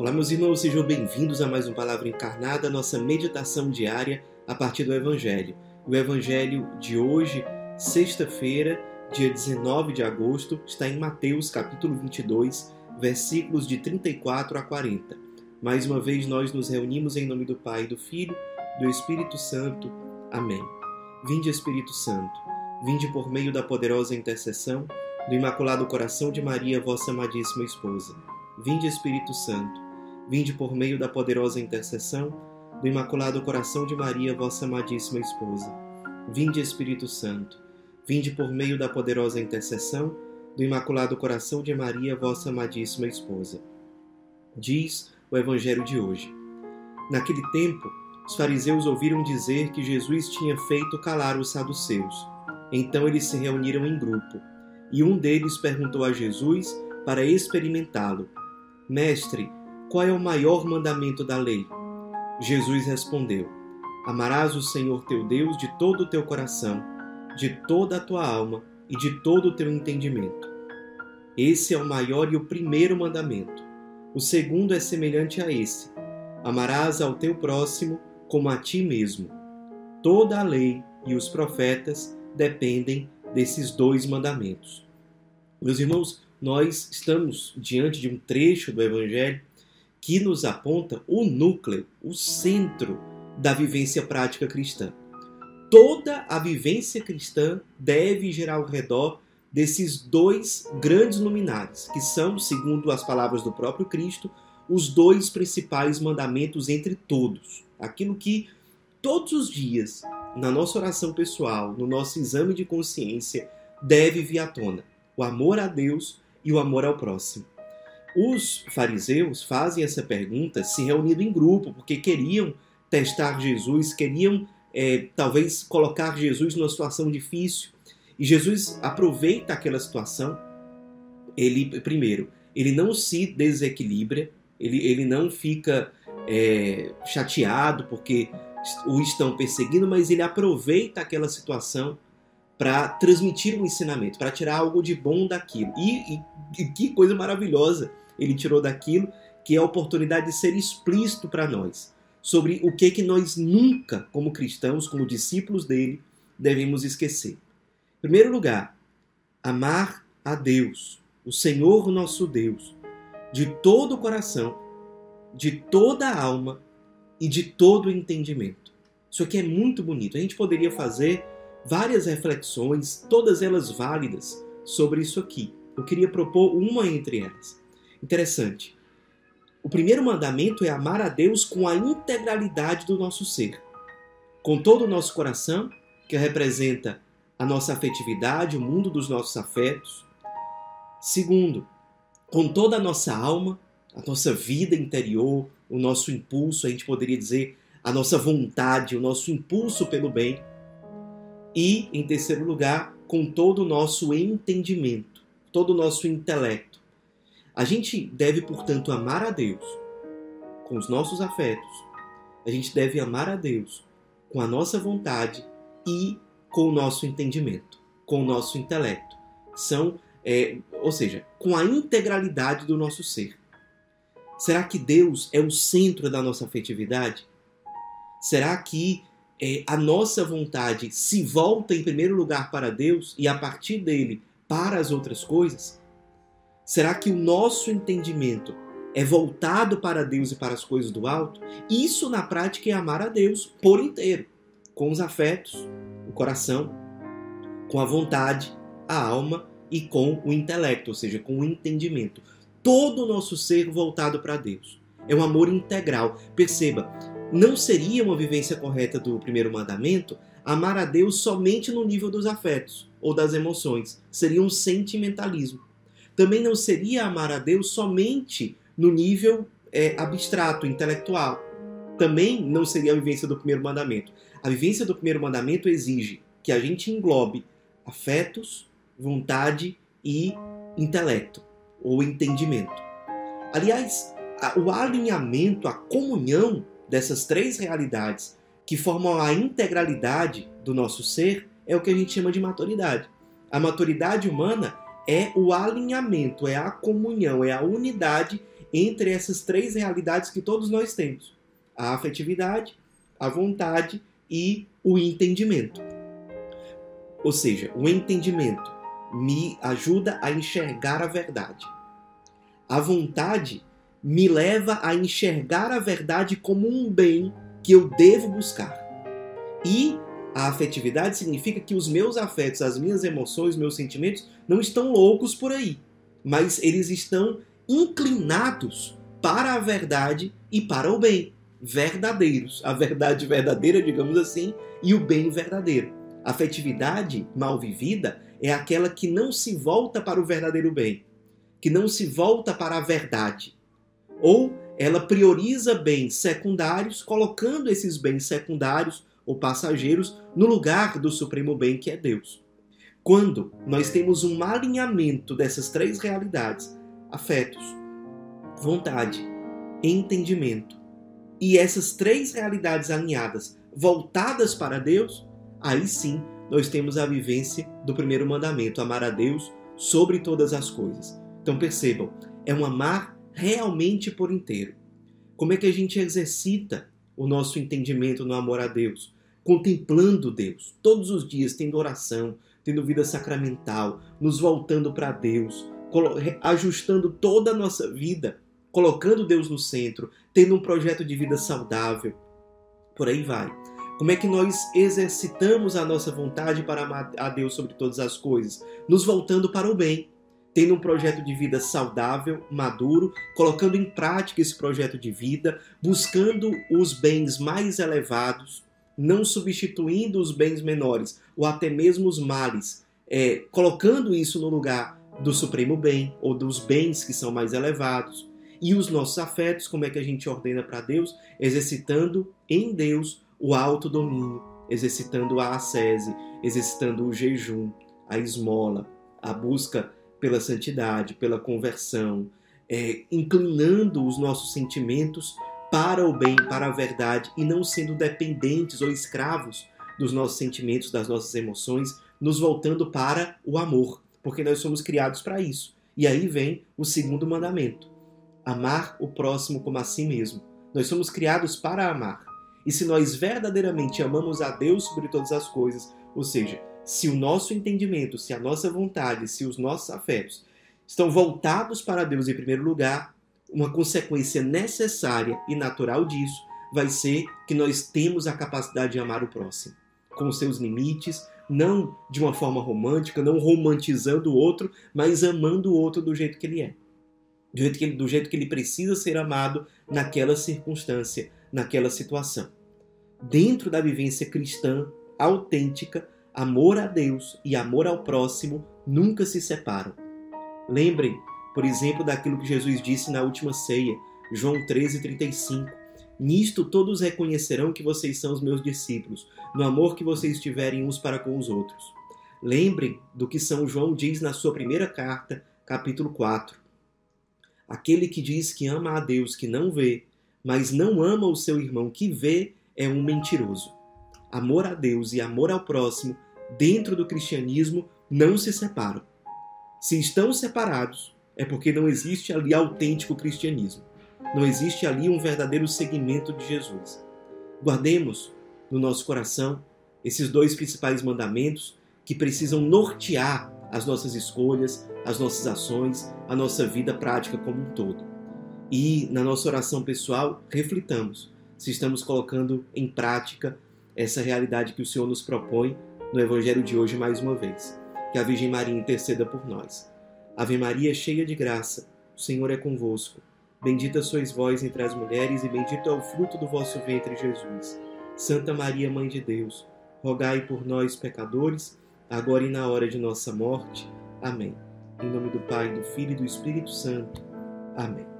Olá, meus irmãos, sejam bem-vindos a mais um Palavra Encarnada, nossa meditação diária a partir do Evangelho. O Evangelho de hoje, sexta-feira, dia 19 de agosto, está em Mateus, capítulo 22, versículos de 34 a 40. Mais uma vez, nós nos reunimos em nome do Pai, do Filho, do Espírito Santo. Amém. Vinde, Espírito Santo, vinde por meio da poderosa intercessão do Imaculado Coração de Maria, vossa amadíssima esposa. Vinde, Espírito Santo Vinde por meio da poderosa intercessão do Imaculado Coração de Maria, vossa amadíssima esposa. Vinde, Espírito Santo. Vinde por meio da poderosa intercessão do Imaculado Coração de Maria, vossa amadíssima esposa. Diz o Evangelho de hoje. Naquele tempo, os fariseus ouviram dizer que Jesus tinha feito calar os saduceus. Então eles se reuniram em grupo, e um deles perguntou a Jesus para experimentá-lo: Mestre, qual é o maior mandamento da lei? Jesus respondeu: Amarás o Senhor teu Deus de todo o teu coração, de toda a tua alma e de todo o teu entendimento. Esse é o maior e o primeiro mandamento. O segundo é semelhante a esse: Amarás ao teu próximo como a ti mesmo. Toda a lei e os profetas dependem desses dois mandamentos. Meus irmãos, nós estamos diante de um trecho do Evangelho que nos aponta o núcleo, o centro da vivência prática cristã. Toda a vivência cristã deve girar ao redor desses dois grandes luminares, que são, segundo as palavras do próprio Cristo, os dois principais mandamentos entre todos. Aquilo que todos os dias, na nossa oração pessoal, no nosso exame de consciência, deve vir à tona: o amor a Deus e o amor ao próximo. Os fariseus fazem essa pergunta se reunindo em grupo, porque queriam testar Jesus, queriam é, talvez colocar Jesus numa situação difícil. E Jesus aproveita aquela situação. Ele, primeiro, ele não se desequilibra, ele, ele não fica é, chateado porque o estão perseguindo, mas ele aproveita aquela situação para transmitir um ensinamento, para tirar algo de bom daquilo. E, e, e que coisa maravilhosa! Ele tirou daquilo, que é a oportunidade de ser explícito para nós sobre o que que nós nunca, como cristãos, como discípulos dele, devemos esquecer. Em primeiro lugar, amar a Deus, o Senhor nosso Deus, de todo o coração, de toda a alma e de todo o entendimento. Isso aqui é muito bonito. A gente poderia fazer várias reflexões, todas elas válidas, sobre isso aqui. Eu queria propor uma entre elas. Interessante. O primeiro mandamento é amar a Deus com a integralidade do nosso ser, com todo o nosso coração, que representa a nossa afetividade, o mundo dos nossos afetos. Segundo, com toda a nossa alma, a nossa vida interior, o nosso impulso, a gente poderia dizer, a nossa vontade, o nosso impulso pelo bem. E, em terceiro lugar, com todo o nosso entendimento, todo o nosso intelecto a gente deve, portanto, amar a Deus com os nossos afetos. A gente deve amar a Deus com a nossa vontade e com o nosso entendimento, com o nosso intelecto. São, é, ou seja, com a integralidade do nosso ser. Será que Deus é o centro da nossa afetividade? Será que é, a nossa vontade se volta em primeiro lugar para Deus e a partir dele para as outras coisas? Será que o nosso entendimento é voltado para Deus e para as coisas do alto? Isso na prática é amar a Deus por inteiro, com os afetos, o coração, com a vontade, a alma e com o intelecto, ou seja, com o entendimento. Todo o nosso ser voltado para Deus. É um amor integral. Perceba, não seria uma vivência correta do primeiro mandamento amar a Deus somente no nível dos afetos ou das emoções. Seria um sentimentalismo também não seria amar a Deus somente no nível é, abstrato, intelectual. Também não seria a vivência do primeiro mandamento. A vivência do primeiro mandamento exige que a gente englobe afetos, vontade e intelecto ou entendimento. Aliás, o alinhamento, a comunhão dessas três realidades que formam a integralidade do nosso ser é o que a gente chama de maturidade. A maturidade humana é o alinhamento, é a comunhão, é a unidade entre essas três realidades que todos nós temos: a afetividade, a vontade e o entendimento. Ou seja, o entendimento me ajuda a enxergar a verdade. A vontade me leva a enxergar a verdade como um bem que eu devo buscar. E a afetividade significa que os meus afetos, as minhas emoções, meus sentimentos não estão loucos por aí, mas eles estão inclinados para a verdade e para o bem, verdadeiros. A verdade verdadeira, digamos assim, e o bem verdadeiro. A afetividade mal vivida é aquela que não se volta para o verdadeiro bem, que não se volta para a verdade. Ou ela prioriza bens secundários, colocando esses bens secundários ou passageiros no lugar do supremo bem que é Deus. Quando nós temos um alinhamento dessas três realidades, afetos, vontade, entendimento, e essas três realidades alinhadas, voltadas para Deus, aí sim nós temos a vivência do primeiro mandamento, amar a Deus sobre todas as coisas. Então percebam, é um amar realmente por inteiro. Como é que a gente exercita o nosso entendimento no amor a Deus? Contemplando Deus, todos os dias, tendo oração, tendo vida sacramental, nos voltando para Deus, ajustando toda a nossa vida, colocando Deus no centro, tendo um projeto de vida saudável. Por aí vai. Como é que nós exercitamos a nossa vontade para amar a Deus sobre todas as coisas? Nos voltando para o bem, tendo um projeto de vida saudável, maduro, colocando em prática esse projeto de vida, buscando os bens mais elevados, não substituindo os bens menores ou até mesmo os males, é, colocando isso no lugar do supremo bem ou dos bens que são mais elevados. E os nossos afetos, como é que a gente ordena para Deus? Exercitando em Deus o autodomínio, exercitando a ascese, exercitando o jejum, a esmola, a busca pela santidade, pela conversão, é, inclinando os nossos sentimentos para o bem, para a verdade e não sendo dependentes ou escravos dos nossos sentimentos, das nossas emoções, nos voltando para o amor, porque nós somos criados para isso. E aí vem o segundo mandamento: amar o próximo como a si mesmo. Nós somos criados para amar. E se nós verdadeiramente amamos a Deus sobre todas as coisas, ou seja, se o nosso entendimento, se a nossa vontade, se os nossos afetos estão voltados para Deus em primeiro lugar, uma consequência necessária e natural disso vai ser que nós temos a capacidade de amar o próximo, com seus limites, não de uma forma romântica, não romantizando o outro, mas amando o outro do jeito que ele é. Do jeito que ele, do jeito que ele precisa ser amado naquela circunstância, naquela situação. Dentro da vivência cristã autêntica, amor a Deus e amor ao próximo nunca se separam. Lembrem, por exemplo, daquilo que Jesus disse na última ceia, João 13:35. Nisto todos reconhecerão que vocês são os meus discípulos, no amor que vocês tiverem uns para com os outros. Lembrem do que São João diz na sua primeira carta, capítulo 4. Aquele que diz que ama a Deus que não vê, mas não ama o seu irmão que vê, é um mentiroso. Amor a Deus e amor ao próximo, dentro do cristianismo, não se separam. Se estão separados, é porque não existe ali autêntico cristianismo. Não existe ali um verdadeiro seguimento de Jesus. Guardemos no nosso coração esses dois principais mandamentos que precisam nortear as nossas escolhas, as nossas ações, a nossa vida prática como um todo. E na nossa oração pessoal, reflitamos se estamos colocando em prática essa realidade que o Senhor nos propõe no Evangelho de hoje mais uma vez. Que a Virgem Maria interceda por nós. Ave Maria, cheia de graça, o Senhor é convosco. Bendita sois vós entre as mulheres, e bendito é o fruto do vosso ventre, Jesus. Santa Maria, Mãe de Deus, rogai por nós, pecadores, agora e na hora de nossa morte. Amém. Em nome do Pai, do Filho e do Espírito Santo. Amém.